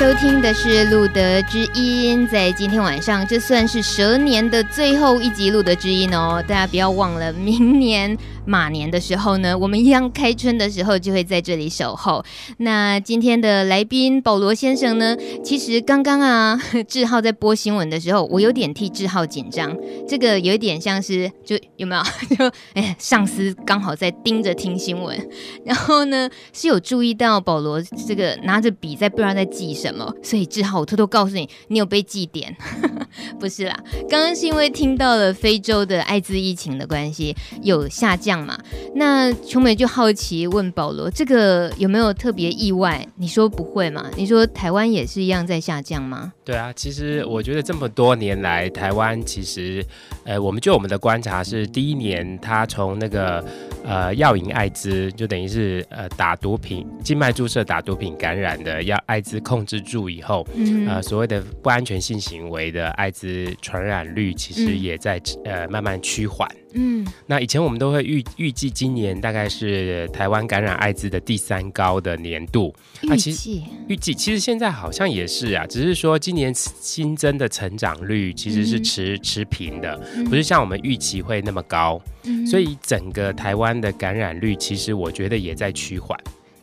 收听的是《路德之音》，在今天晚上，这算是蛇年的最后一集《路德之音》哦。大家不要忘了，明年马年的时候呢，我们一样开春的时候就会在这里守候。那今天的来宾保罗先生呢，其实刚刚啊，志浩在播新闻的时候，我有点替志浩紧张。这个有一点像是，就有没有？就哎，上司刚好在盯着听新闻，然后呢是有注意到保罗这个拿着笔在不知道在记什么，所以志浩，我偷偷告诉你，你有被记点？不是啦，刚刚是因为听到了非洲的艾滋疫情的关系有下降嘛？那琼美就好奇问保罗，这个有没有特别意外？你说不会嘛？你说台湾也是一样在下降吗？对啊，其实我觉得这么多年来，台湾其实，呃，我们就我们的观察是，第一年他从那个呃药瘾艾滋，就等于是呃打毒品、静脉注射打毒品感染的要艾滋控制住以后，嗯，呃所谓的不安全性行为的艾滋传染率其实也在、嗯、呃慢慢趋缓。嗯，那以前我们都会预预计今年大概是台湾感染艾滋的第三高的年度。预计预计其实现在好像也是啊，只是说今年新增的成长率其实是持、嗯、持平的，不是像我们预期会那么高。嗯，所以整个台湾的感染率其实我觉得也在趋缓。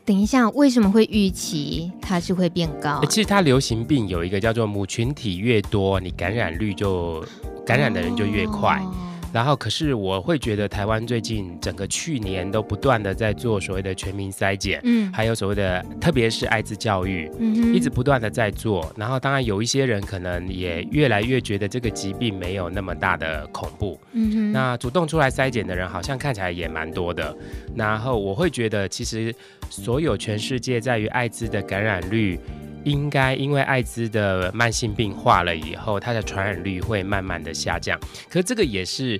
等一下，为什么会预期它是会变高？其实它流行病有一个叫做母群体越多，你感染率就感染的人就越快。哦然后，可是我会觉得台湾最近整个去年都不断的在做所谓的全民筛检，嗯，还有所谓的特别是艾滋教育，嗯，一直不断的在做。然后，当然有一些人可能也越来越觉得这个疾病没有那么大的恐怖，嗯哼，那主动出来筛检的人好像看起来也蛮多的。然后我会觉得，其实所有全世界在于艾滋的感染率。应该因为艾滋的慢性病化了以后，它的传染率会慢慢的下降。可是这个也是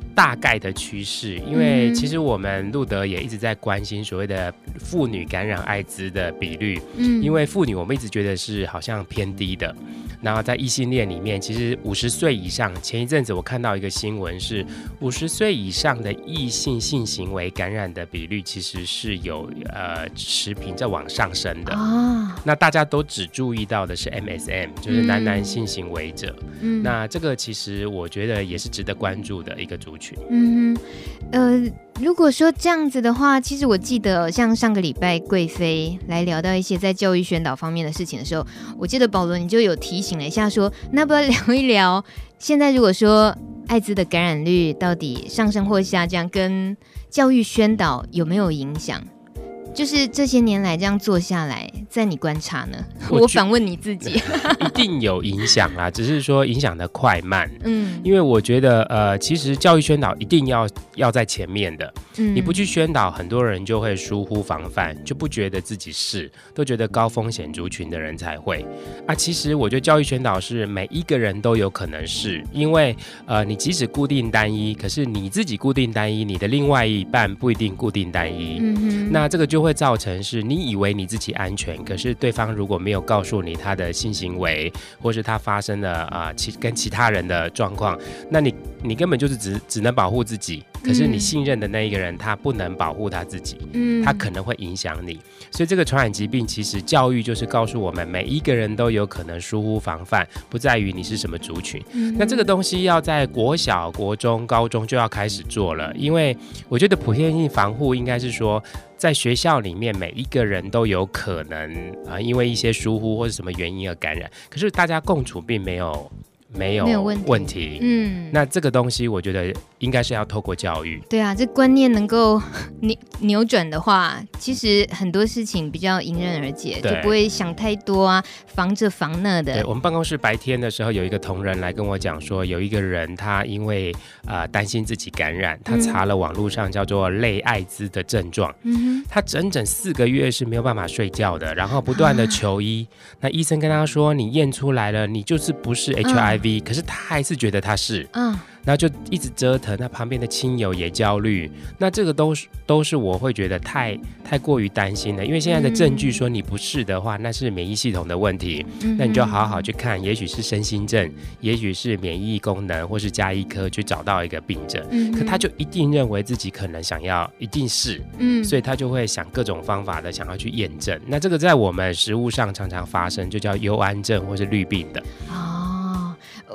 大概的趋势，因为其实我们路德也一直在关心所谓的妇女感染艾滋的比率。嗯，因为妇女我们一直觉得是好像偏低的。然后在异性恋里面，其实五十岁以上，前一阵子我看到一个新闻是，五十岁以上的异性性行为感染的比率其实是有呃持平在往上升的。哦，那大家都只注意到的是 MSM，就是男男性行为者。嗯，那这个其实我觉得也是值得关注的一个族群。嗯哼，呃。如果说这样子的话，其实我记得像上个礼拜贵妃来聊到一些在教育宣导方面的事情的时候，我记得保罗你就有提醒了一下说，说那不要聊一聊，现在如果说艾滋的感染率到底上升或下降，跟教育宣导有没有影响？就是这些年来这样做下来，在你观察呢？我，我反问你自己，一定有影响啦，只是说影响的快慢。嗯，因为我觉得，呃，其实教育宣导一定要要在前面的。嗯，你不去宣导，很多人就会疏忽防范，就不觉得自己是，都觉得高风险族群的人才会。啊，其实我觉得教育宣导是每一个人都有可能是，因为呃，你即使固定单一，可是你自己固定单一，你的另外一半不一定固定单一。嗯哼，那这个就。会造成是你以为你自己安全，可是对方如果没有告诉你他的性行为，或是他发生了啊其跟其他人的状况，那你你根本就是只只能保护自己。可是你信任的那一个人，他不能保护他自己，嗯，他可能会影响你。所以这个传染疾病，其实教育就是告诉我们，每一个人都有可能疏忽防范，不在于你是什么族群。嗯，那这个东西要在国小、国中、高中就要开始做了，因为我觉得普遍性防护应该是说，在学校里面每一个人都有可能啊，因为一些疏忽或者什么原因而感染，可是大家共处并没有。没有问题，问题，嗯，那这个东西我觉得应该是要透过教育。对啊，这观念能够扭扭转的话，其实很多事情比较迎刃而解，就不会想太多啊，防这防那的。对，我们办公室白天的时候有一个同仁来跟我讲说，有一个人他因为啊、呃、担心自己感染，他查了网络上叫做类艾滋的症状，嗯，他整整四个月是没有办法睡觉的，然后不断的求医，啊、那医生跟他说，你验出来了，你就是不是 HIV。可是他还是觉得他是，嗯。然后就一直折腾，那旁边的亲友也焦虑，那这个都是都是我会觉得太太过于担心了，因为现在的证据说你不是的话，那是免疫系统的问题，嗯、那你就好好去看，也许是身心症，也许是免疫功能，或是加医科去找到一个病症，嗯、可他就一定认为自己可能想要一定是，嗯，所以他就会想各种方法的想要去验证，那这个在我们食物上常常发生，就叫幽安症或是绿病的。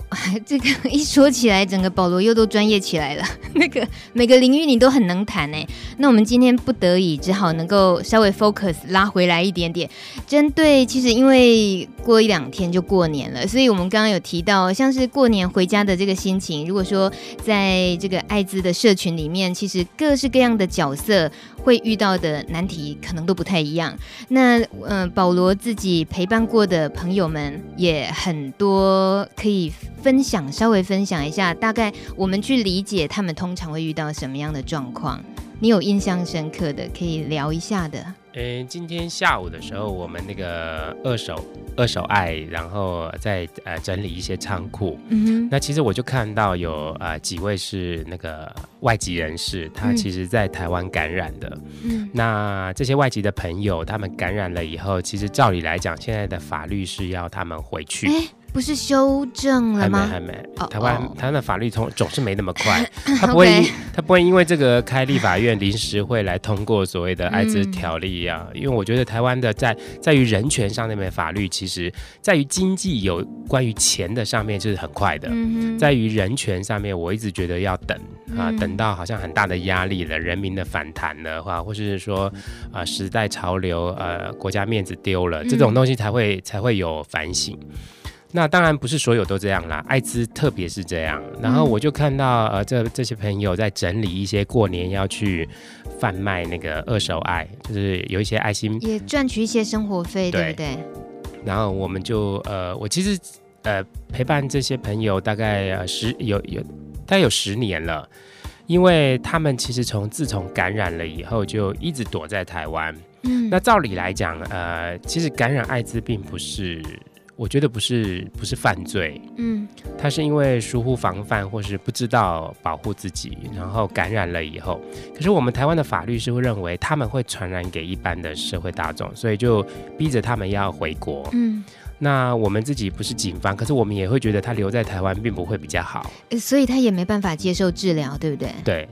这个一说起来，整个保罗又都专业起来了。那个每个领域你都很能谈哎。那我们今天不得已只好能够稍微 focus 拉回来一点点。针对其实因为过一两天就过年了，所以我们刚刚有提到，像是过年回家的这个心情。如果说在这个艾滋的社群里面，其实各式各样的角色会遇到的难题可能都不太一样。那嗯、保罗自己陪伴过的朋友们也很多可以。分享，稍微分享一下，大概我们去理解他们通常会遇到什么样的状况。你有印象深刻的，可以聊一下的。嗯、呃，今天下午的时候，我们那个二手二手爱，然后在呃整理一些仓库。嗯。那其实我就看到有呃几位是那个外籍人士，他其实在台湾感染的。嗯。那这些外籍的朋友，他们感染了以后，其实照理来讲，现在的法律是要他们回去。欸不是修正了吗？还没，还没。台湾台湾的法律通总是没那么快，他不会.他不会因为这个开立法院临时会来通过所谓的艾滋条例啊。嗯、因为我觉得台湾的在在于人权上那边法律，其实在于经济有关于钱的上面就是很快的，嗯、在于人权上面，我一直觉得要等啊，等到好像很大的压力了，人民的反弹的话，或是说啊时代潮流呃国家面子丢了，这种东西才会才会有反省。那当然不是所有都这样啦，艾滋特别是这样。然后我就看到呃，这这些朋友在整理一些过年要去贩卖那个二手爱，就是有一些爱心也赚取一些生活费，对，对不对？然后我们就呃，我其实呃陪伴这些朋友大概呃十有有大概有十年了，因为他们其实从自从感染了以后就一直躲在台湾。嗯，那照理来讲，呃，其实感染艾滋并不是。我觉得不是不是犯罪，嗯，他是因为疏忽防范或是不知道保护自己，然后感染了以后，可是我们台湾的法律是会认为他们会传染给一般的社会大众，所以就逼着他们要回国，嗯，那我们自己不是警方，可是我们也会觉得他留在台湾并不会比较好，所以他也没办法接受治疗，对不对？对。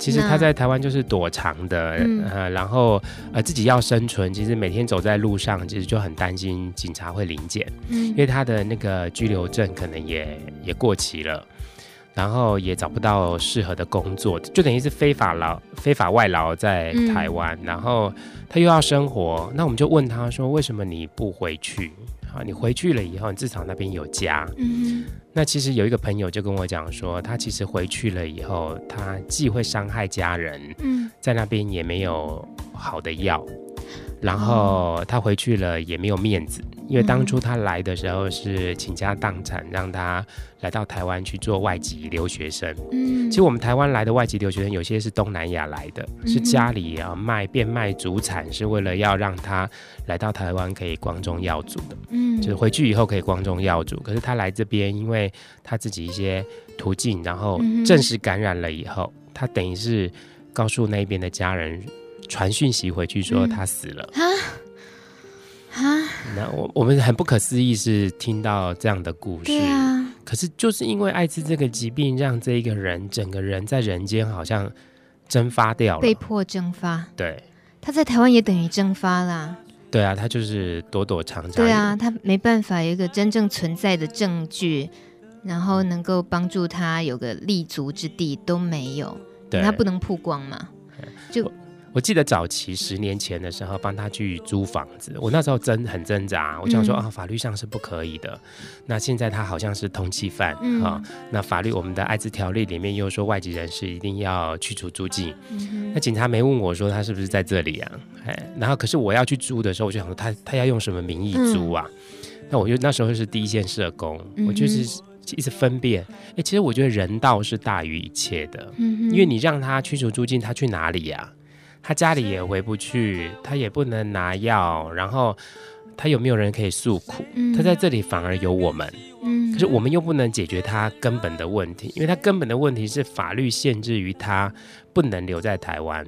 其实他在台湾就是躲藏的，嗯、呃，然后呃自己要生存，其实每天走在路上，其实就很担心警察会临检，嗯，因为他的那个居留证可能也也过期了，然后也找不到适合的工作，就等于是非法劳、非法外劳在台湾，嗯、然后他又要生活，那我们就问他说，为什么你不回去？啊，你回去了以后，你至少那边有家。那其实有一个朋友就跟我讲说，他其实回去了以后，他既会伤害家人，嗯，在那边也没有好的药。然后他回去了也没有面子，因为当初他来的时候是倾家荡产，让他来到台湾去做外籍留学生。嗯，其实我们台湾来的外籍留学生有些是东南亚来的，是家里啊卖变卖祖产，是为了要让他来到台湾可以光宗耀祖的。嗯，就是回去以后可以光宗耀祖。可是他来这边，因为他自己一些途径，然后正式感染了以后，他等于是告诉那边的家人。传讯息回去说他死了啊啊！那我我们很不可思议是听到这样的故事，啊、可是就是因为艾滋这个疾病，让这一个人整个人在人间好像蒸发掉了，被迫蒸发。对，他在台湾也等于蒸发啦。对啊，他就是躲躲藏藏。对啊，他没办法有一个真正存在的证据，然后能够帮助他有个立足之地都没有。对，他不能曝光嘛，就。我记得早期十年前的时候，帮他去租房子，我那时候真很挣扎。我想说、嗯、啊，法律上是不可以的。那现在他好像是通缉犯啊、嗯哦。那法律我们的艾滋条例里面又说外籍人士一定要去除租禁。嗯、那警察没问我说他是不是在这里啊？哎，然后可是我要去租的时候，我就想说他他要用什么名义租啊？嗯、那我就那时候是第一线社工，嗯、我就是一直分辨。哎，其实我觉得人道是大于一切的。嗯、因为你让他驱除租金，他去哪里呀、啊？他家里也回不去，他也不能拿药，然后他有没有人可以诉苦？嗯、他在这里反而有我们。嗯，可可是我们又不能解决他根本的问题，因为他根本的问题是法律限制于他不能留在台湾，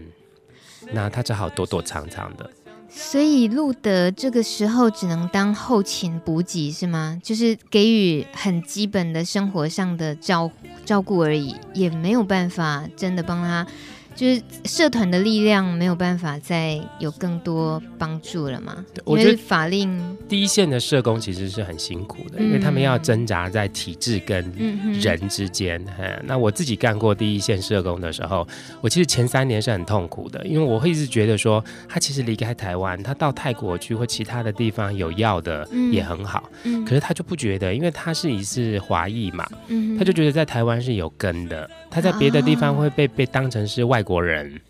那他只好躲躲藏藏的。所以路德这个时候只能当后勤补给是吗？就是给予很基本的生活上的照照顾而已，也没有办法真的帮他。就是社团的力量没有办法再有更多帮助了吗？我觉得法令第一线的社工其实是很辛苦的，嗯、因为他们要挣扎在体制跟人之间。嗯嗯、那我自己干过第一线社工的时候，我其实前三年是很痛苦的，因为我会一直觉得说，他其实离开台湾，他到泰国去或其他的地方有药的也很好，嗯嗯、可是他就不觉得，因为他是一次华裔嘛，嗯、他就觉得在台湾是有根的，他在别的地方会被、哦、被当成是外。国人，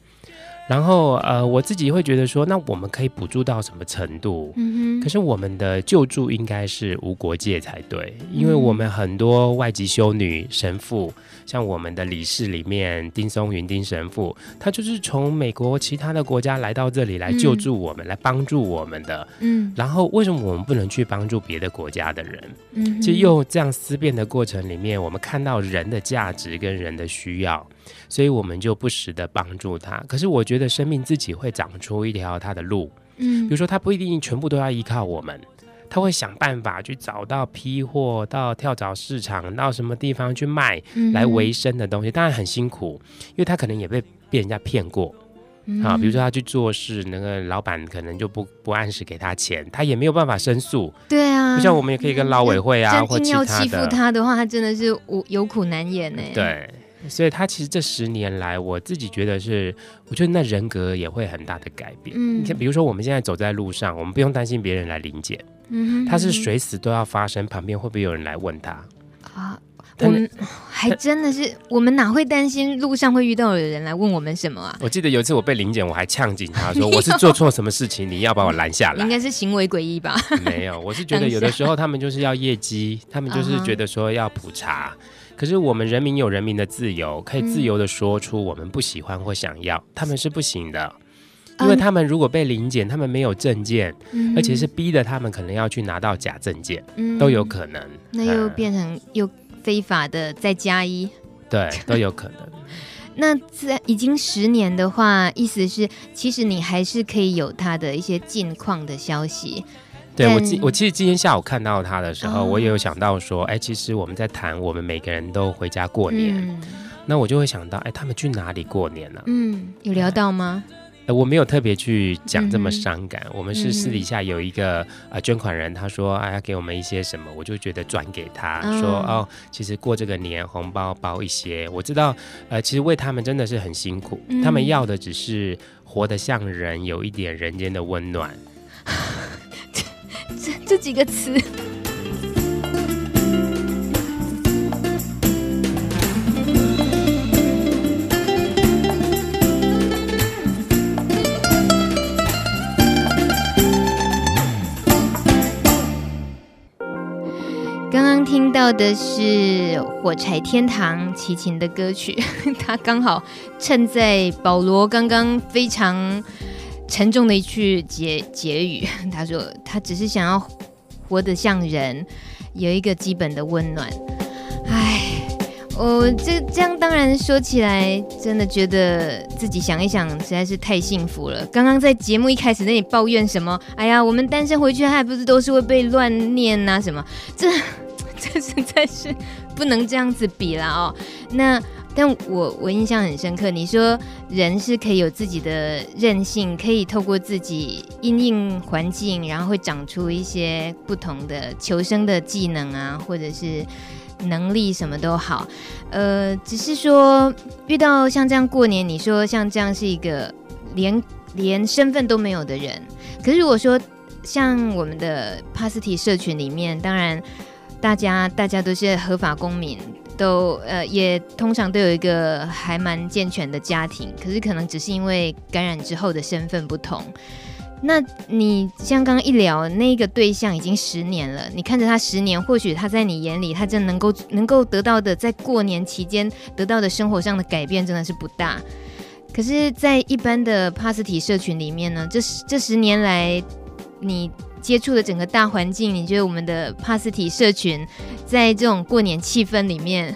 然后呃，我自己会觉得说，那我们可以补助到什么程度？可是我们的救助应该是无国界才对，因为我们很多外籍修女、神父。像我们的理事里面，丁松云丁神父，他就是从美国其他的国家来到这里来救助我们，嗯、来帮助我们的。嗯，然后为什么我们不能去帮助别的国家的人？嗯，其实用这样思辨的过程里面，我们看到人的价值跟人的需要，所以我们就不时的帮助他。可是我觉得生命自己会长出一条他的路。嗯，比如说他不一定全部都要依靠我们。他会想办法去找到批货，到跳蚤市场，到什么地方去卖来维生的东西，当然很辛苦，因为他可能也被被人家骗过啊。比如说他去做事，那个老板可能就不不按时给他钱，他也没有办法申诉。对啊，就像我们也可以跟劳委会啊，或其他的。真要欺负他的话，他真的是无有苦难言呢。对。所以他其实这十年来，我自己觉得是，我觉得那人格也会很大的改变。嗯，你看，比如说我们现在走在路上，我们不用担心别人来临检。嗯哼，他是随时都要发生，旁边会不会有人来问他？啊，我们还真的是，我们哪会担心路上会遇到有人来问我们什么啊？我记得有一次我被临检，我还呛警察说 我是做错什么事情，你要把我拦下来。应该是行为诡异吧？没有，我是觉得有的时候他们就是要业绩，他们就是觉得说要普查。可是我们人民有人民的自由，可以自由的说出我们不喜欢或想要，嗯、他们是不行的，因为他们如果被临检，他们没有证件，嗯、而且是逼的他们可能要去拿到假证件，嗯、都有可能。那又变成又非法的再加一，对，都有可能。那在已经十年的话，意思是其实你还是可以有他的一些近况的消息。对我今我其实今天下午看到他的时候，我也有想到说，哎，其实我们在谈我们每个人都回家过年，那我就会想到，哎，他们去哪里过年呢？嗯，有聊到吗？我没有特别去讲这么伤感，我们是私底下有一个呃捐款人，他说哎，要给我们一些什么，我就觉得转给他说哦，其实过这个年红包包一些，我知道呃，其实为他们真的是很辛苦，他们要的只是活得像人，有一点人间的温暖。这这几个词，听到的是火柴天堂齐秦的歌曲，他刚好衬在保罗刚刚非常。沉重的一句结结语，他说：“他只是想要活得像人，有一个基本的温暖。”哎，我这这样当然说起来，真的觉得自己想一想，实在是太幸福了。刚刚在节目一开始那里抱怨什么？哎呀，我们单身回去还不是都是会被乱念、啊？什么？这 这实在是不能这样子比了哦。那。但我我印象很深刻，你说人是可以有自己的韧性，可以透过自己因应环境，然后会长出一些不同的求生的技能啊，或者是能力，什么都好。呃，只是说遇到像这样过年，你说像这样是一个连连身份都没有的人，可是如果说像我们的帕斯提社群里面，当然大家大家都是合法公民。都呃也通常都有一个还蛮健全的家庭，可是可能只是因为感染之后的身份不同。那你像刚刚一聊那个对象已经十年了，你看着他十年，或许他在你眼里，他真能够能够得到的，在过年期间得到的生活上的改变真的是不大。可是，在一般的帕斯体社群里面呢，这这十年来，你接触的整个大环境，你觉得我们的帕斯提社群在这种过年气氛里面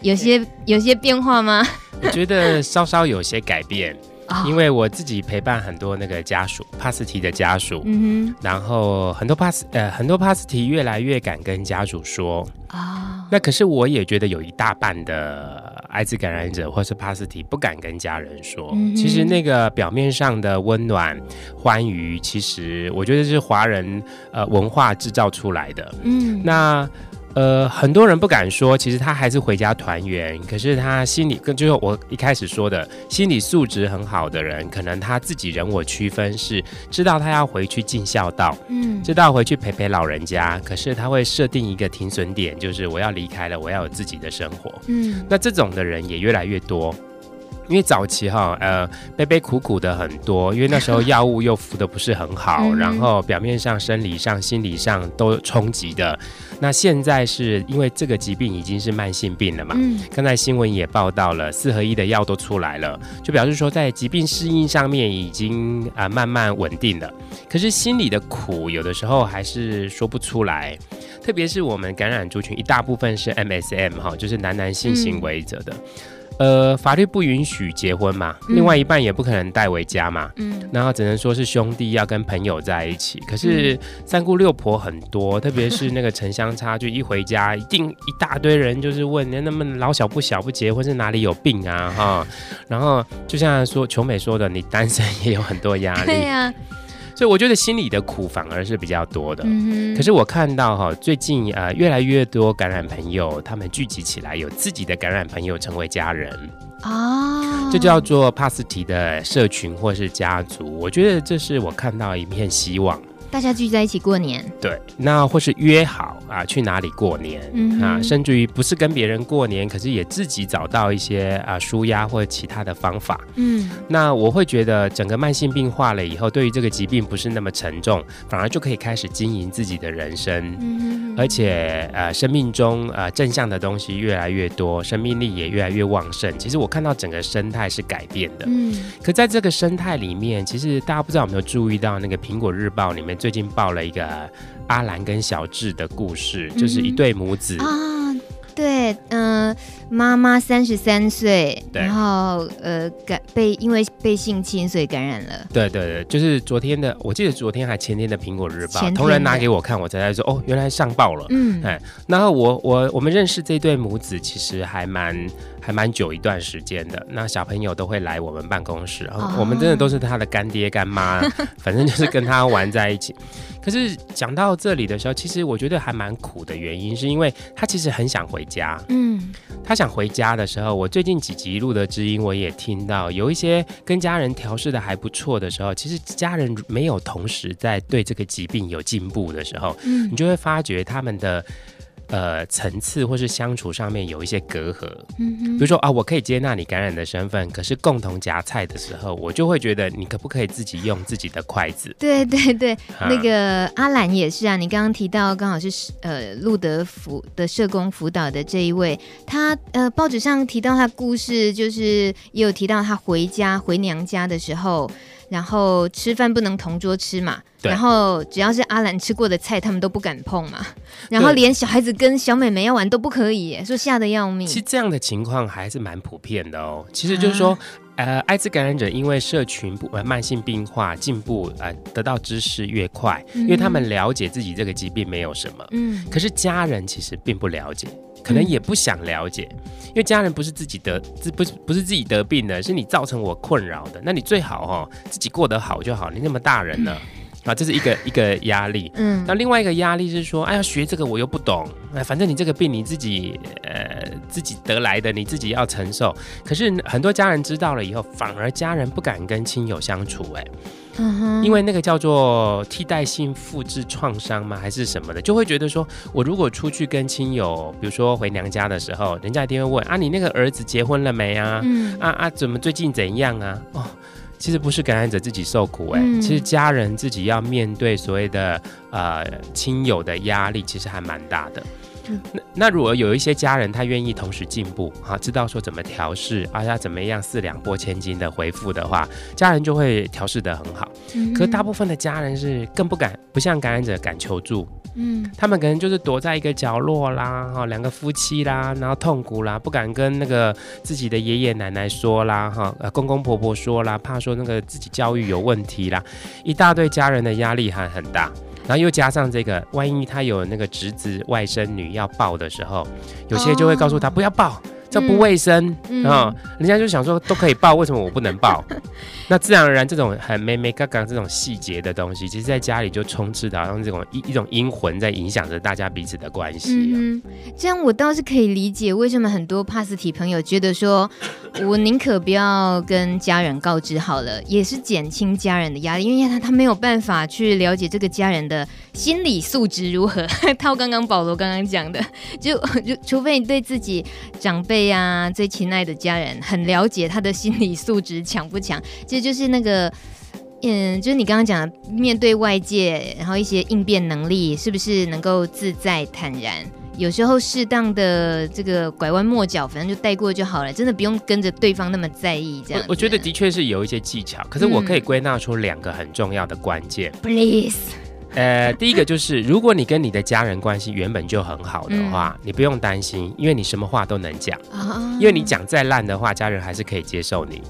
有些有些变化吗？我觉得稍稍有些改变。因为我自己陪伴很多那个家属，帕斯提的家属，嗯哼，然后很多帕斯呃很多帕斯提越来越敢跟家属说啊，那可是我也觉得有一大半的艾滋感染者或是帕斯提不敢跟家人说，嗯、其实那个表面上的温暖欢愉，其实我觉得是华人呃文化制造出来的，嗯，那。呃，很多人不敢说，其实他还是回家团圆。可是他心里，跟就是我一开始说的，心理素质很好的人，可能他自己人我区分是知道他要回去尽孝道，嗯，知道回去陪陪老人家。可是他会设定一个停损点，就是我要离开了，我要有自己的生活。嗯，那这种的人也越来越多。因为早期哈，呃，悲悲苦苦的很多，因为那时候药物又服的不是很好，嗯、然后表面上、生理上、心理上都冲击的。那现在是因为这个疾病已经是慢性病了嘛？嗯。刚才新闻也报道了，四合一的药都出来了，就表示说在疾病适应上面已经啊、呃、慢慢稳定了。可是心里的苦有的时候还是说不出来，特别是我们感染族群一大部分是 MSM 哈，就是男男性行为者的。嗯呃，法律不允许结婚嘛，另外一半也不可能带回家嘛，嗯，然后只能说是兄弟要跟朋友在一起。可是三姑六婆很多，特别是那个城乡差距，一回家一定一大堆人就是问，你那么老小不小不结婚是哪里有病啊哈？然后就像说琼美说的，你单身也有很多压力。对呀。所以我觉得心里的苦反而是比较多的，可是我看到哈，最近呃越来越多感染朋友，他们聚集起来，有自己的感染朋友成为家人啊，这叫做帕斯提的社群或是家族。我觉得这是我看到一片希望。大家聚在一起过年，对，那或是约好啊，去哪里过年、嗯、啊，甚至于不是跟别人过年，可是也自己找到一些啊舒压或者其他的方法。嗯，那我会觉得整个慢性病化了以后，对于这个疾病不是那么沉重，反而就可以开始经营自己的人生。嗯哼，而且呃，生命中呃正向的东西越来越多，生命力也越来越旺盛。其实我看到整个生态是改变的。嗯，可在这个生态里面，其实大家不知道有没有注意到那个苹果日报里面。最近报了一个阿兰跟小智的故事，嗯、就是一对母子。啊，对，嗯、呃，妈妈三十三岁，然后呃感被因为被性侵所以感染了，对对对，就是昨天的，我记得昨天还前天的苹果日报，同仁拿给我看，我才在说哦，原来上报了，嗯，哎，然后我我我们认识这对母子，其实还蛮。还蛮久一段时间的，那小朋友都会来我们办公室，哦、我们真的都是他的干爹干妈，反正就是跟他玩在一起。可是讲到这里的时候，其实我觉得还蛮苦的原因，是因为他其实很想回家。嗯，他想回家的时候，我最近几集录的知音，我也听到有一些跟家人调试的还不错的时候，其实家人没有同时在对这个疾病有进步的时候，嗯，你就会发觉他们的。呃，层次或是相处上面有一些隔阂，嗯，比如说啊，我可以接纳你感染的身份，可是共同夹菜的时候，我就会觉得你可不可以自己用自己的筷子？对对对，啊、那个阿兰也是啊，你刚刚提到刚好是呃路德福的社工辅导的这一位，他呃报纸上提到他故事，就是也有提到他回家回娘家的时候。然后吃饭不能同桌吃嘛，然后只要是阿兰吃过的菜，他们都不敢碰嘛。然后连小孩子跟小妹妹要玩都不可以，说吓得要命。其实这样的情况还是蛮普遍的哦。其实就是说，啊、呃，艾滋感染者因为社群不呃慢性病化进步呃得到知识越快，嗯、因为他们了解自己这个疾病没有什么，嗯，可是家人其实并不了解。可能也不想了解，因为家人不是自己得，自不是不是自己得病的，是你造成我困扰的。那你最好哦自己过得好就好。你那么大人了，啊，这是一个一个压力。嗯，那另外一个压力是说，哎呀，学这个我又不懂，哎，反正你这个病你自己呃自己得来的，你自己要承受。可是很多家人知道了以后，反而家人不敢跟亲友相处，哎。因为那个叫做替代性复制创伤吗？还是什么的，就会觉得说，我如果出去跟亲友，比如说回娘家的时候，人家一定会问啊，你那个儿子结婚了没啊？嗯，啊啊，怎么最近怎样啊？哦，其实不是感染者自己受苦哎、欸，嗯、其实家人自己要面对所谓的呃亲友的压力，其实还蛮大的。嗯、那那如果有一些家人他愿意同时进步，哈，知道说怎么调试，啊，要怎么样四两拨千斤的回复的话，家人就会调试得很好。嗯、可大部分的家人是更不敢，不像感染者敢求助。嗯，他们可能就是躲在一个角落啦，哈，两个夫妻啦，然后痛苦啦，不敢跟那个自己的爷爷奶奶说啦，哈，呃，公公婆婆说啦，怕说那个自己教育有问题啦，一大堆家人的压力还很大，然后又加上这个，万一他有那个侄子外甥女要抱的时候，有些就会告诉他不要抱。这不卫生啊、嗯哦！人家就想说都可以报，为什么我不能报？那自然而然，这种很没没刚刚这种细节的东西，其实在家里就充斥的，好像这种一一种阴魂在影响着大家彼此的关系、啊。嗯，这样我倒是可以理解为什么很多帕斯提朋友觉得说，我宁可不要跟家人告知好了，也是减轻家人的压力，因为他他没有办法去了解这个家人的心理素质如何。套刚刚保罗刚刚讲的，就就除非你对自己长辈。啊，最亲爱的家人很了解他的心理素质强不强，这就，就是那个，嗯，就是你刚刚讲的，面对外界，然后一些应变能力是不是能够自在坦然？有时候适当的这个拐弯抹角，反正就带过就好了，真的不用跟着对方那么在意这样。我觉得的确是有一些技巧，可是我可以归纳出两个很重要的关键。Please。呃，第一个就是，如果你跟你的家人关系原本就很好的话，嗯、你不用担心，因为你什么话都能讲，哦、因为你讲再烂的话，家人还是可以接受你，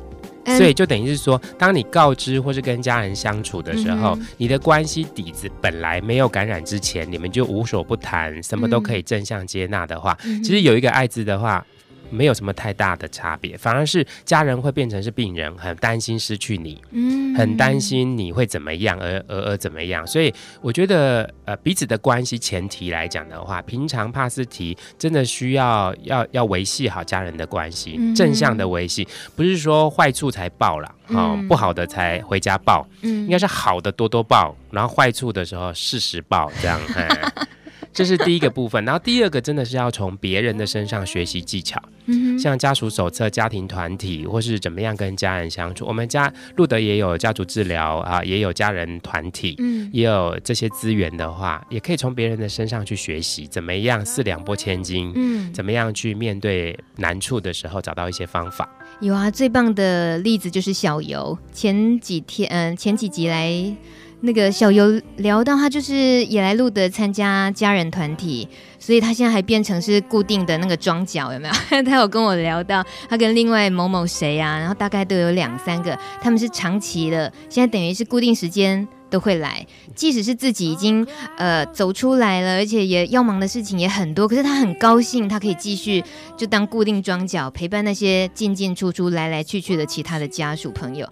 嗯、所以就等于是说，当你告知或是跟家人相处的时候，嗯、你的关系底子本来没有感染之前，你们就无所不谈，什么都可以正向接纳的话，嗯、其实有一个艾滋的话。没有什么太大的差别，反而是家人会变成是病人，很担心失去你，嗯，很担心你会怎么样，而而而怎么样。所以我觉得，呃，彼此的关系前提来讲的话，平常帕斯提真的需要要要维系好家人的关系，嗯、正向的维系，不是说坏处才报了，好、嗯、不好的才回家报，嗯，应该是好的多多报，然后坏处的时候适时报，这样。嗯这是第一个部分，然后第二个真的是要从别人的身上学习技巧，嗯，像家属手册、家庭团体，或是怎么样跟家人相处。我们家路德也有家族治疗啊，也有家人团体，嗯，也有这些资源的话，也可以从别人的身上去学习，怎么样四两拨千斤，嗯，怎么样去面对难处的时候找到一些方法。有啊，最棒的例子就是小游，前几天嗯、呃，前几集来。那个小游聊到他就是也来录的参加家人团体，所以他现在还变成是固定的那个桩脚有没有？他有跟我聊到他跟另外某某谁啊，然后大概都有两三个，他们是长期的，现在等于是固定时间都会来，即使是自己已经呃走出来了，而且也要忙的事情也很多，可是他很高兴，他可以继续就当固定装脚陪伴那些进进出出来来去去的其他的家属朋友。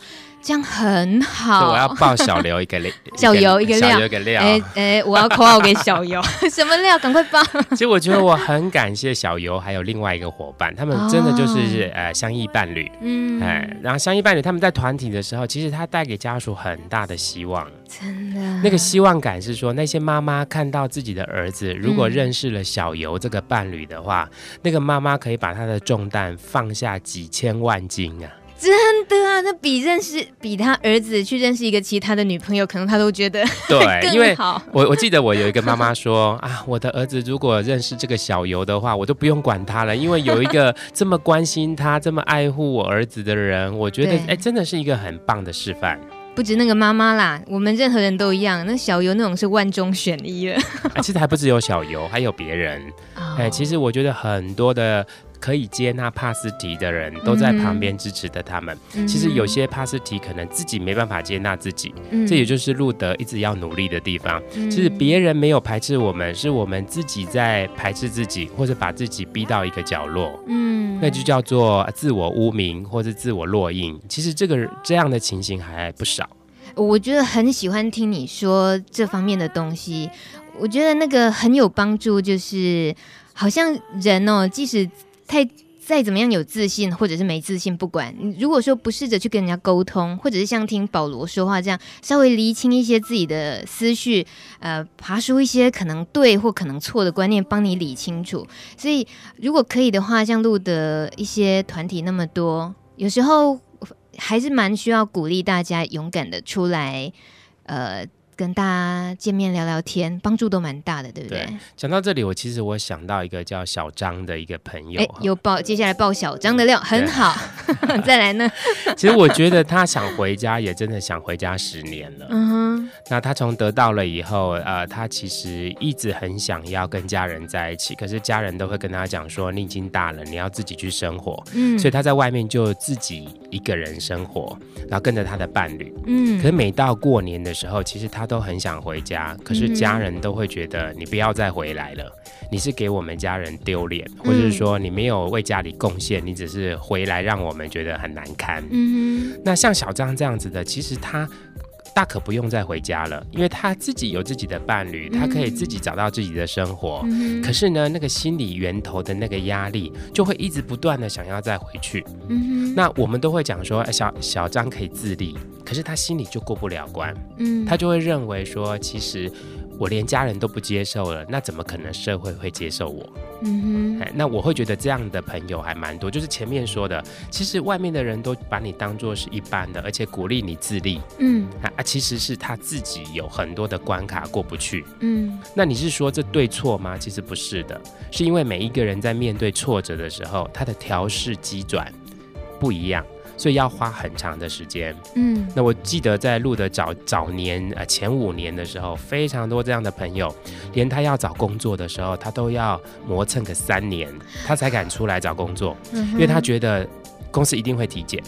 这样很好。我要爆小刘一个料，小游一个料，一个料。哎哎，我要口号给小游，什么料？赶快爆！其实我觉得我很感谢小游，还有另外一个伙伴，他们真的就是、哦、呃相依伴侣。嗯，哎，然后相依伴侣，他们在团体的时候，其实他带给家属很大的希望。真的，那个希望感是说，那些妈妈看到自己的儿子如果认识了小游这个伴侣的话，嗯、那个妈妈可以把他的重担放下几千万斤啊。真的啊，那比认识比他儿子去认识一个其他的女朋友，可能他都觉得对，因为我我记得我有一个妈妈说啊，我的儿子如果认识这个小游的话，我都不用管他了，因为有一个这么关心他、这么爱护我儿子的人，我觉得哎，真的是一个很棒的示范。不止那个妈妈啦，我们任何人都一样。那小游那种是万中选一了。其实还不只有小游，还有别人。哎，其实我觉得很多的。可以接纳帕斯提的人都在旁边支持着他们。嗯、其实有些帕斯提可能自己没办法接纳自己，嗯、这也就是路德一直要努力的地方。嗯、其实别人没有排斥我们，是我们自己在排斥自己，或者把自己逼到一个角落。嗯，那就叫做自我污名或者自我落印。其实这个这样的情形还不少。我觉得很喜欢听你说这方面的东西。我觉得那个很有帮助，就是好像人哦，即使太再怎么样有自信，或者是没自信，不管你如果说不试着去跟人家沟通，或者是像听保罗说话这样，稍微厘清一些自己的思绪，呃，爬出一些可能对或可能错的观念，帮你理清楚。所以如果可以的话，像路的一些团体那么多，有时候还是蛮需要鼓励大家勇敢的出来，呃。跟大家见面聊聊天，帮助都蛮大的，对不对？讲到这里，我其实我想到一个叫小张的一个朋友，有爆，接下来爆小张的料，很好。再来呢？其实我觉得他想回家，也真的想回家十年了。嗯哼。那他从得到了以后，呃，他其实一直很想要跟家人在一起，可是家人都会跟他讲说，你已经大了，你要自己去生活。嗯。所以他在外面就自己一个人生活，然后跟着他的伴侣。嗯。可是每到过年的时候，其实他。他都很想回家，可是家人都会觉得你不要再回来了，你是给我们家人丢脸，或者是说你没有为家里贡献，你只是回来让我们觉得很难堪。嗯，那像小张这样子的，其实他大可不用再回家了，因为他自己有自己的伴侣，他可以自己找到自己的生活。可是呢，那个心理源头的那个压力，就会一直不断的想要再回去。嗯，那我们都会讲说，小小张可以自立。可是他心里就过不了关，嗯，他就会认为说，其实我连家人都不接受了，那怎么可能社会会接受我？嗯哼，那我会觉得这样的朋友还蛮多，就是前面说的，其实外面的人都把你当做是一般的，而且鼓励你自立，嗯，啊，其实是他自己有很多的关卡过不去，嗯，那你是说这对错吗？其实不是的，是因为每一个人在面对挫折的时候，他的调试机转不一样。所以要花很长的时间。嗯，那我记得在录的早早年呃前五年的时候，非常多这样的朋友，连他要找工作的时候，他都要磨蹭个三年，他才敢出来找工作，嗯、因为他觉得公司一定会体检，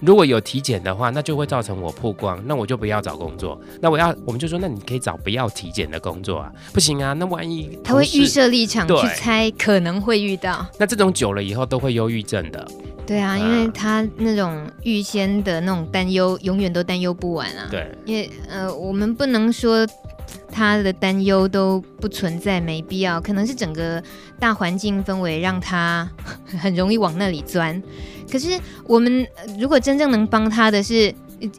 如果有体检的话，那就会造成我曝光，那我就不要找工作。那我要我们就说，那你可以找不要体检的工作啊，不行啊，那万一他会预设立场去猜可能会遇到，那这种久了以后都会忧郁症的。对啊，因为他那种预先的那种担忧，永远都担忧不完啊。对，因为呃，我们不能说他的担忧都不存在，没必要，可能是整个大环境氛围让他很容易往那里钻。可是我们如果真正能帮他的是，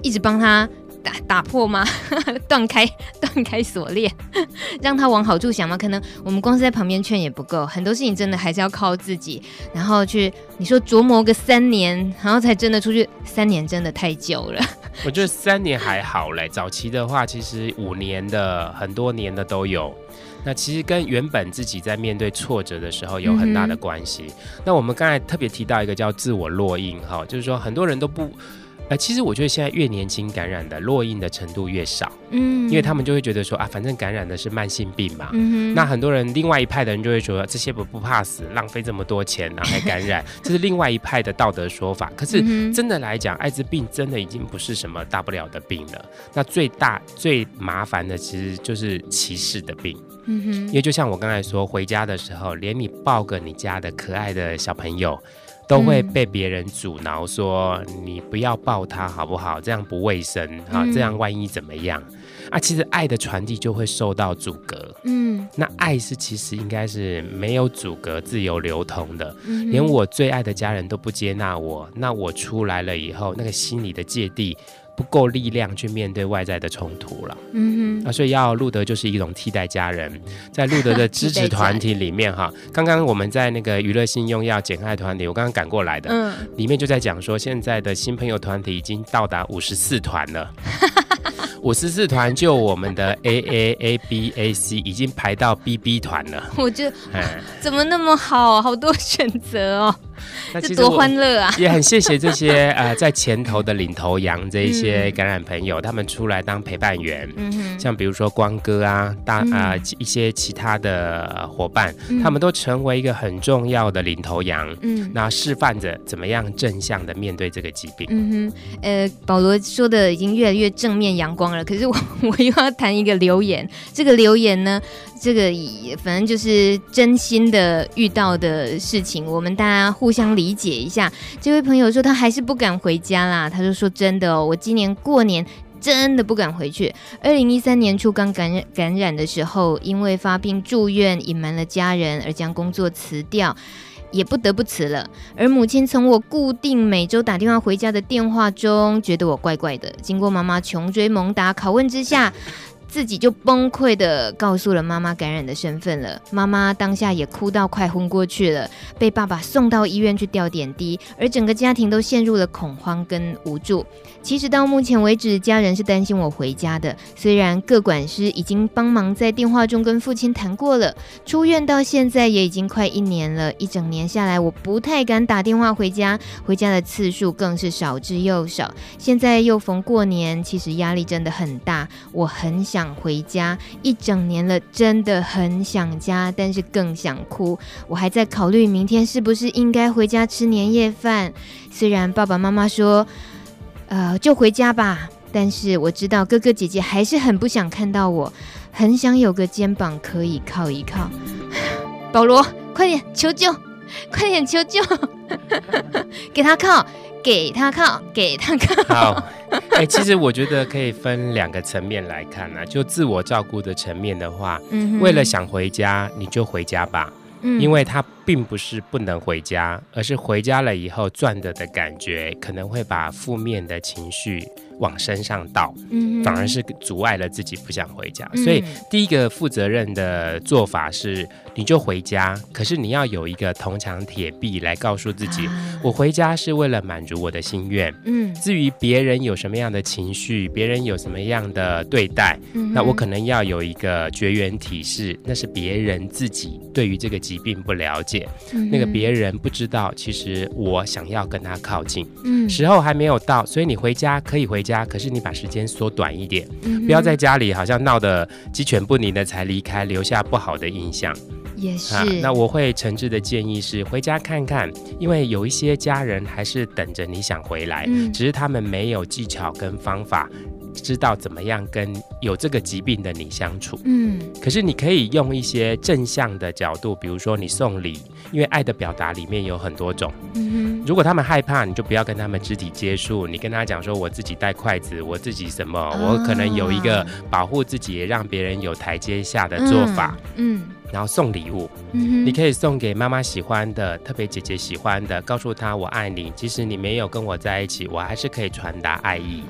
一直帮他。打打破吗？断开断开锁链，让他往好处想吗？可能我们光是在旁边劝也不够，很多事情真的还是要靠自己，然后去你说琢磨个三年，然后才真的出去。三年真的太久了。我觉得三年还好嘞，早期的话其实五年的很多年的都有。那其实跟原本自己在面对挫折的时候有很大的关系。嗯、那我们刚才特别提到一个叫自我落印，哈，就是说很多人都不。呃，其实我觉得现在越年轻感染的落印的程度越少，嗯，因为他们就会觉得说啊，反正感染的是慢性病嘛，嗯，那很多人另外一派的人就会说这些不不怕死，浪费这么多钱然后还 感染，这是另外一派的道德说法。可是真的来讲，艾滋病真的已经不是什么大不了的病了，那最大最麻烦的其实就是歧视的病，嗯哼，因为就像我刚才说，回家的时候，连你抱个你家的可爱的小朋友。都会被别人阻挠，说你不要抱他好不好？这样不卫生啊！这样万一怎么样啊？其实爱的传递就会受到阻隔。嗯，那爱是其实应该是没有阻隔、自由流通的。连我最爱的家人都不接纳我，那我出来了以后，那个心里的芥蒂。不够力量去面对外在的冲突了，嗯哼，啊，所以要路德就是一种替代家人，在路德的支持团体里面哈，刚刚我们在那个娱乐性用药减害团体，我刚刚赶过来的，嗯，里面就在讲说，现在的新朋友团体已经到达五十四团了。五十四团就我们的 A A A B A C 已经排到 B B 团了，我觉得怎么那么好，好多选择哦，那这多欢乐啊！也很谢谢这些 呃在前头的领头羊这一些感染朋友，嗯、他们出来当陪伴员，嗯哼，像比如说光哥啊，大啊、呃、一些其他的伙伴，嗯、他们都成为一个很重要的领头羊，嗯，那示范着怎么样正向的面对这个疾病，嗯哼，呃，保罗说的已经越来越正面阳光了。可是我 我又要谈一个留言，这个留言呢，这个反正就是真心的遇到的事情，我们大家互相理解一下。这位朋友说他还是不敢回家啦，他就说真的哦，我今年过年真的不敢回去。二零一三年初刚感染感染的时候，因为发病住院，隐瞒了家人而将工作辞掉。也不得不辞了，而母亲从我固定每周打电话回家的电话中，觉得我怪怪的。经过妈妈穷追猛打、拷问之下，自己就崩溃的告诉了妈妈感染的身份了。妈妈当下也哭到快昏过去了，被爸爸送到医院去吊点滴，而整个家庭都陷入了恐慌跟无助。其实到目前为止，家人是担心我回家的。虽然各管师已经帮忙在电话中跟父亲谈过了，出院到现在也已经快一年了，一整年下来，我不太敢打电话回家，回家的次数更是少之又少。现在又逢过年，其实压力真的很大，我很想想回家，一整年了，真的很想家，但是更想哭。我还在考虑明天是不是应该回家吃年夜饭。虽然爸爸妈妈说，呃，就回家吧。但是我知道哥哥姐姐还是很不想看到我，很想有个肩膀可以靠一靠。保罗，快点求救，快点求救，给他靠，给他靠，给他靠。好，哎、欸，其实我觉得可以分两个层面来看啊。就自我照顾的层面的话，嗯，为了想回家，你就回家吧。嗯，因为他并不是不能回家，而是回家了以后赚的的感觉，可能会把负面的情绪。往身上倒，嗯，反而是阻碍了自己不想回家。嗯、所以第一个负责任的做法是，你就回家。可是你要有一个铜墙铁壁来告诉自己，啊、我回家是为了满足我的心愿。嗯，至于别人有什么样的情绪，别人有什么样的对待，嗯、那我可能要有一个绝缘体，是那是别人自己对于这个疾病不了解，嗯、那个别人不知道，其实我想要跟他靠近，嗯，时候还没有到，所以你回家可以回家。家，可是你把时间缩短一点，嗯、不要在家里好像闹得鸡犬不宁的才离开，留下不好的印象。也是。啊、那我会诚挚的建议是回家看看，因为有一些家人还是等着你想回来，嗯、只是他们没有技巧跟方法。知道怎么样跟有这个疾病的你相处，嗯，可是你可以用一些正向的角度，比如说你送礼，因为爱的表达里面有很多种，嗯，如果他们害怕，你就不要跟他们肢体接触，你跟他讲说，我自己带筷子，我自己什么，哦、我可能有一个保护自己，也让别人有台阶下的做法，嗯，嗯，然后送礼物，嗯，你可以送给妈妈喜欢的，特别姐姐喜欢的，告诉她我爱你，即使你没有跟我在一起，我还是可以传达爱意。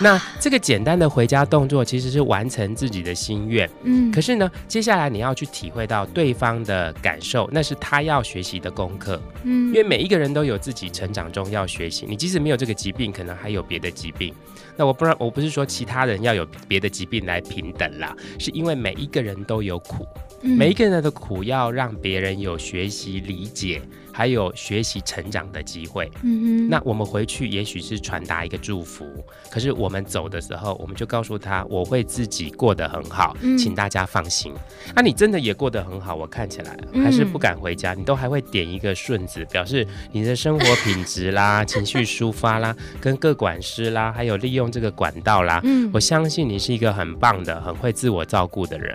那这个简单的回家动作其实是完成自己的心愿，嗯，可是呢，接下来你要去体会到对方的感受，那是他要学习的功课，嗯，因为每一个人都有自己成长中要学习，你即使没有这个疾病，可能还有别的疾病。那我不然，我不是说其他人要有别的疾病来平等啦，是因为每一个人都有苦，嗯，每一个人的苦要让别人有学习理解。还有学习成长的机会。嗯哼，那我们回去也许是传达一个祝福，可是我们走的时候，我们就告诉他，我会自己过得很好，嗯、请大家放心。那、啊、你真的也过得很好，我看起来还是不敢回家，嗯、你都还会点一个顺子，表示你的生活品质啦、情绪抒发啦、跟各管师啦，还有利用这个管道啦。嗯，我相信你是一个很棒的、很会自我照顾的人。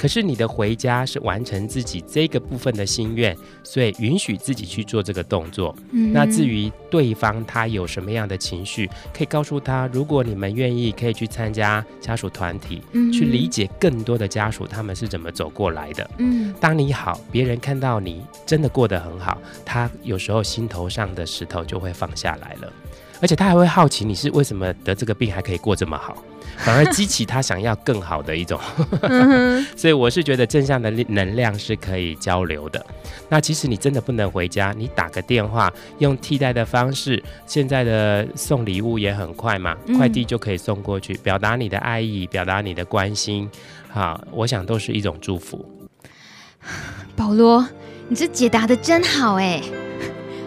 可是你的回家是完成自己这个部分的心愿，所以允许自己去做这个动作。嗯，那至于对方他有什么样的情绪，可以告诉他，如果你们愿意，可以去参加家属团体，嗯，去理解更多的家属他们是怎么走过来的。嗯，当你好，别人看到你真的过得很好，他有时候心头上的石头就会放下来了。而且他还会好奇你是为什么得这个病还可以过这么好，反而激起他想要更好的一种。所以我是觉得正向的能量是可以交流的。那其实你真的不能回家，你打个电话，用替代的方式。现在的送礼物也很快嘛，快递就可以送过去，表达你的爱意，表达你的关心。好，我想都是一种祝福。保罗，你这解答的真好哎。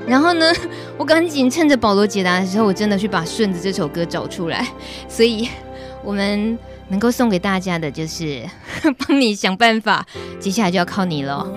然后呢，我赶紧趁着保罗解答的时候，我真的去把《顺子》这首歌找出来。所以，我们能够送给大家的就是 帮你想办法，接下来就要靠你了。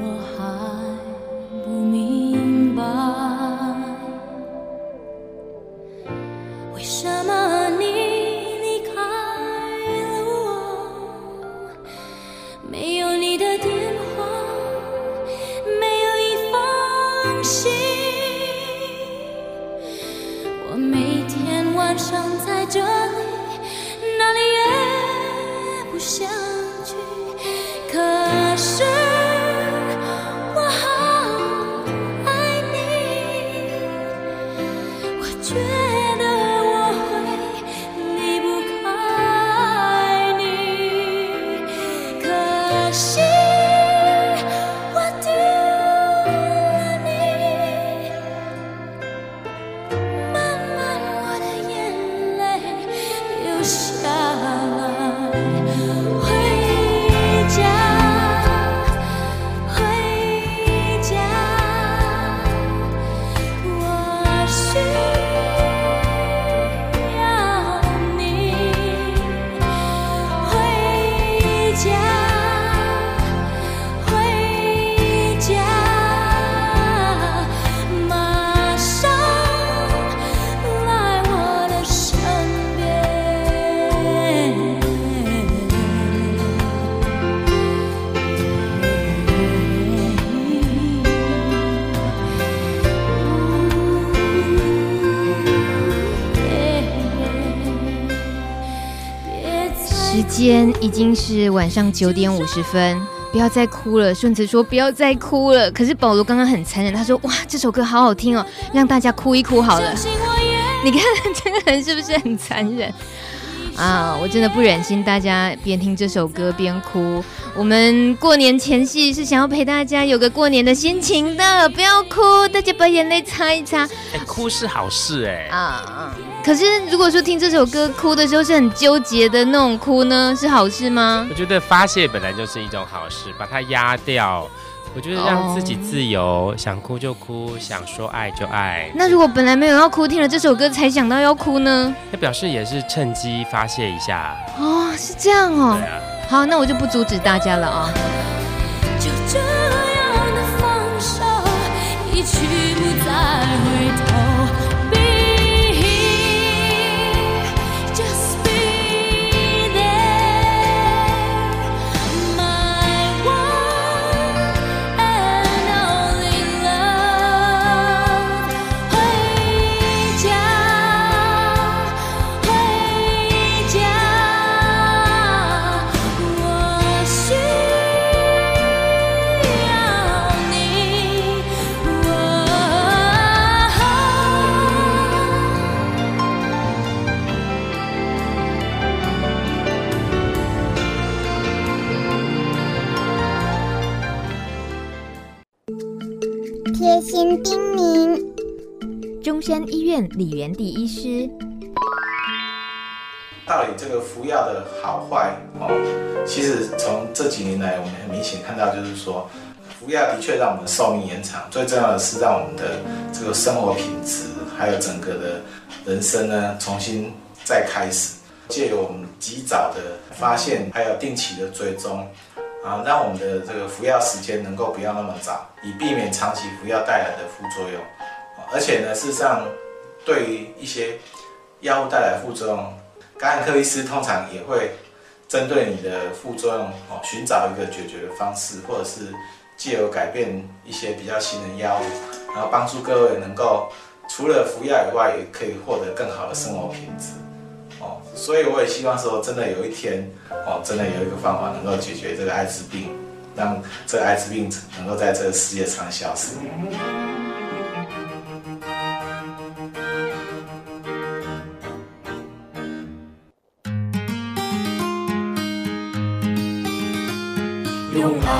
已经是晚上九点五十分，不要再哭了。顺子说不要再哭了，可是保罗刚刚很残忍，他说哇这首歌好好听哦，让大家哭一哭好了。你看这个人是不是很残忍？啊！我真的不忍心大家边听这首歌边哭。我们过年前夕是想要陪大家有个过年的心情的，不要哭，大家把眼泪擦一擦。哎，哭是好事哎。啊，可是如果说听这首歌哭的时候是很纠结的那种哭呢，是好事吗？我觉得发泄本来就是一种好事，把它压掉。我觉得让自己自由，oh. 想哭就哭，想说爱就爱。那如果本来没有要哭，听了这首歌才想到要哭呢？那表示也是趁机发泄一下。哦，是这样哦。对啊。好，那我就不阻止大家了啊。就这样李元第医师，到底这个服药的好坏哦，其实从这几年来，我们很明显看到，就是说服药的确让我们的寿命延长，最重要的是让我们的这个生活品质，还有整个的人生呢，重新再开始。借由我们及早的发现，还有定期的追踪啊，让我们的这个服药时间能够不要那么早，以避免长期服药带来的副作用。而且呢，事实上，对于一些药物带来副作用，感染科医师通常也会针对你的副作用哦，寻找一个解决的方式，或者是借由改变一些比较新的药物，然后帮助各位能够除了服药以外，也可以获得更好的生活品质哦。所以我也希望说，真的有一天哦，真的有一个方法能够解决这个艾滋病，让这个艾滋病能够在这个世界上消失。爱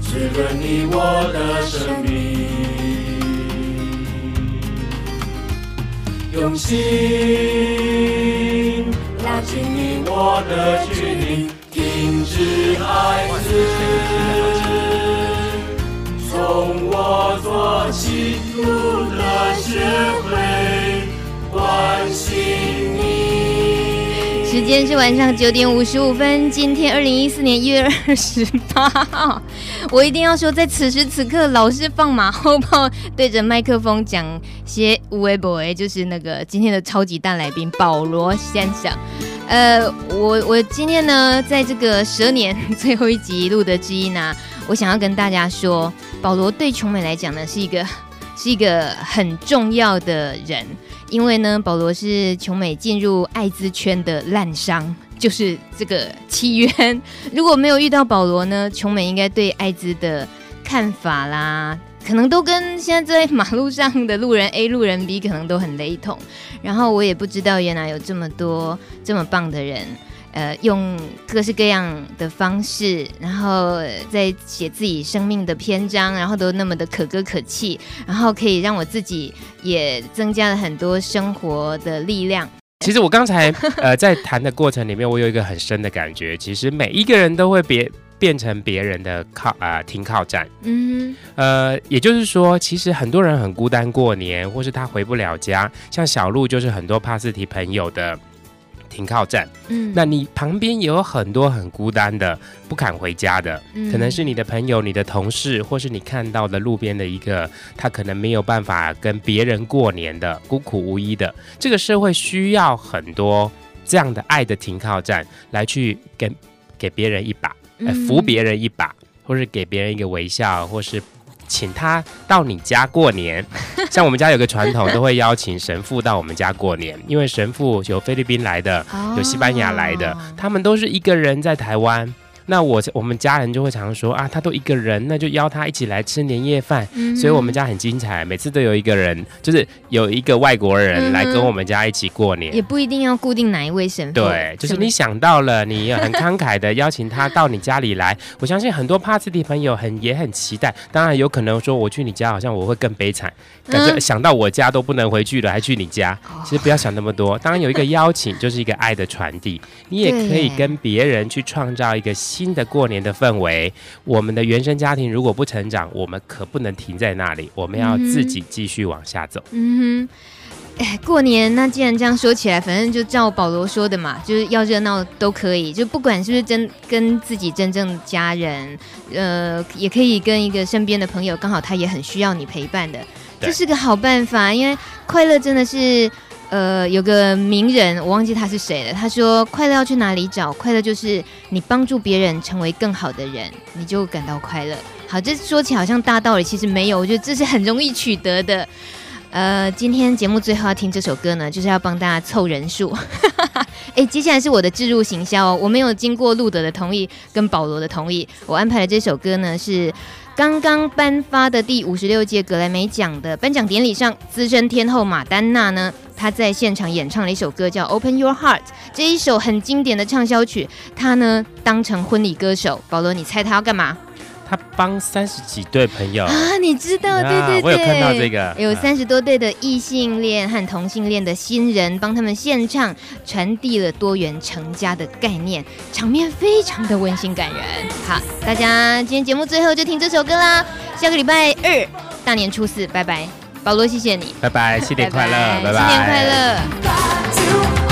滋润你我的生命，用心拉近你我的距离，停止孩子，从我做起，路德学时间是晚上九点五十五分。今天二零一四年一月二十八号，我一定要说，在此时此刻，老是放马后炮，对着麦克风讲些无为 boy，就是那个今天的超级大来宾保罗先生。呃，我我今天呢，在这个蛇年最后一集露德知音呢，我想要跟大家说，保罗对琼美来讲呢，是一个是一个很重要的人。因为呢，保罗是琼美进入艾滋圈的滥觴，就是这个起源。如果没有遇到保罗呢，琼美应该对艾滋的看法啦，可能都跟现在在马路上的路人 A 路人 B 可能都很雷同。然后我也不知道原来有这么多这么棒的人。呃，用各式各样的方式，然后在写自己生命的篇章，然后都那么的可歌可泣，然后可以让我自己也增加了很多生活的力量。其实我刚才呃在谈的过程里面，我有一个很深的感觉，其实每一个人都会别变成别人的靠啊、呃、停靠站。嗯，呃，也就是说，其实很多人很孤单过年，或是他回不了家，像小鹿就是很多帕斯提朋友的。停靠站，嗯，那你旁边也有很多很孤单的、不敢回家的，嗯，可能是你的朋友、你的同事，或是你看到的路边的一个，他可能没有办法跟别人过年的、孤苦无依的。这个社会需要很多这样的爱的停靠站，来去给给别人一把，来扶别人一把，或是给别人一个微笑，或是请他到你家过年，像我们家有个传统，都会邀请神父到我们家过年，因为神父有菲律宾来的，有西班牙来的，他们都是一个人在台湾。那我我们家人就会常常说啊，他都一个人，那就邀他一起来吃年夜饭。嗯、所以我们家很精彩，每次都有一个人，就是有一个外国人来跟我们家一起过年。也不一定要固定哪一位神父。对，就是你想到了，你很慷慨的邀请他到你家里来。我相信很多帕斯蒂朋友很也很期待。当然有可能说我去你家，好像我会更悲惨，感觉想到我家都不能回去了，还去你家。其实不要想那么多。当然有一个邀请，就是一个爱的传递。你也可以跟别人去创造一个。新的过年的氛围，我们的原生家庭如果不成长，我们可不能停在那里，我们要自己继续往下走。嗯哼，哎，过年那既然这样说起来，反正就照保罗说的嘛，就是要热闹都可以，就不管是不是真跟自己真正家人，呃，也可以跟一个身边的朋友，刚好他也很需要你陪伴的，这是个好办法，因为快乐真的是。呃，有个名人，我忘记他是谁了。他说：“快乐要去哪里找？快乐就是你帮助别人成为更好的人，你就感到快乐。”好，这说起好像大道理，其实没有。我觉得这是很容易取得的。呃，今天节目最后要听这首歌呢，就是要帮大家凑人数。哎，接下来是我的置入行销哦，我没有经过路德的同意跟保罗的同意，我安排的这首歌呢是。刚刚颁发的第五十六届格莱美奖的颁奖典礼上，资深天后马丹娜呢，她在现场演唱了一首歌叫《Open Your Heart》，这一首很经典的畅销曲，她呢当成婚礼歌手。保罗，你猜她要干嘛？他帮三十几对朋友啊，你知道？对对对，我有看到这个，有三十多对的异性恋和同性恋的新人，帮他们献唱，传递了多元成家的概念，场面非常的温馨感人。好，大家今天节目最后就听这首歌啦。下个礼拜二大年初四，拜拜，保罗，谢谢你，拜拜，新年快乐，拜拜，新年快乐。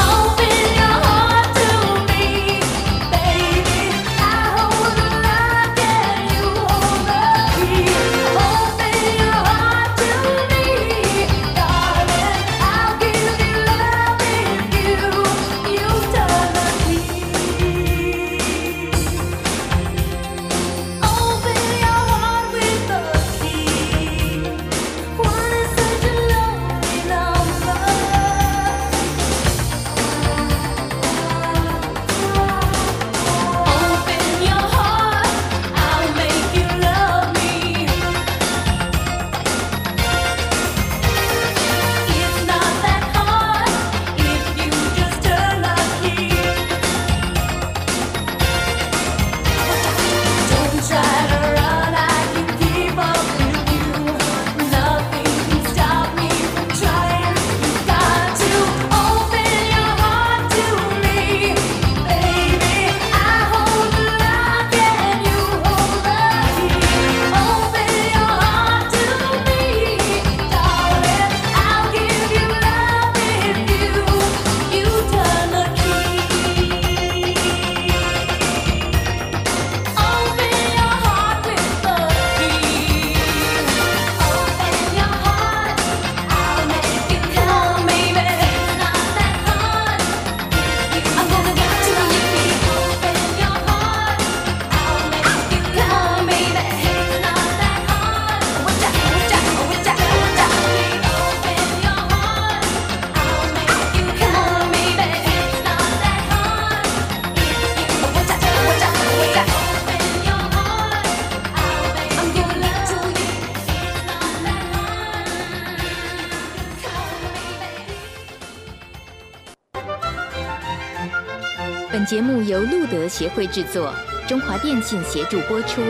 协会制作，中华电信协助播出。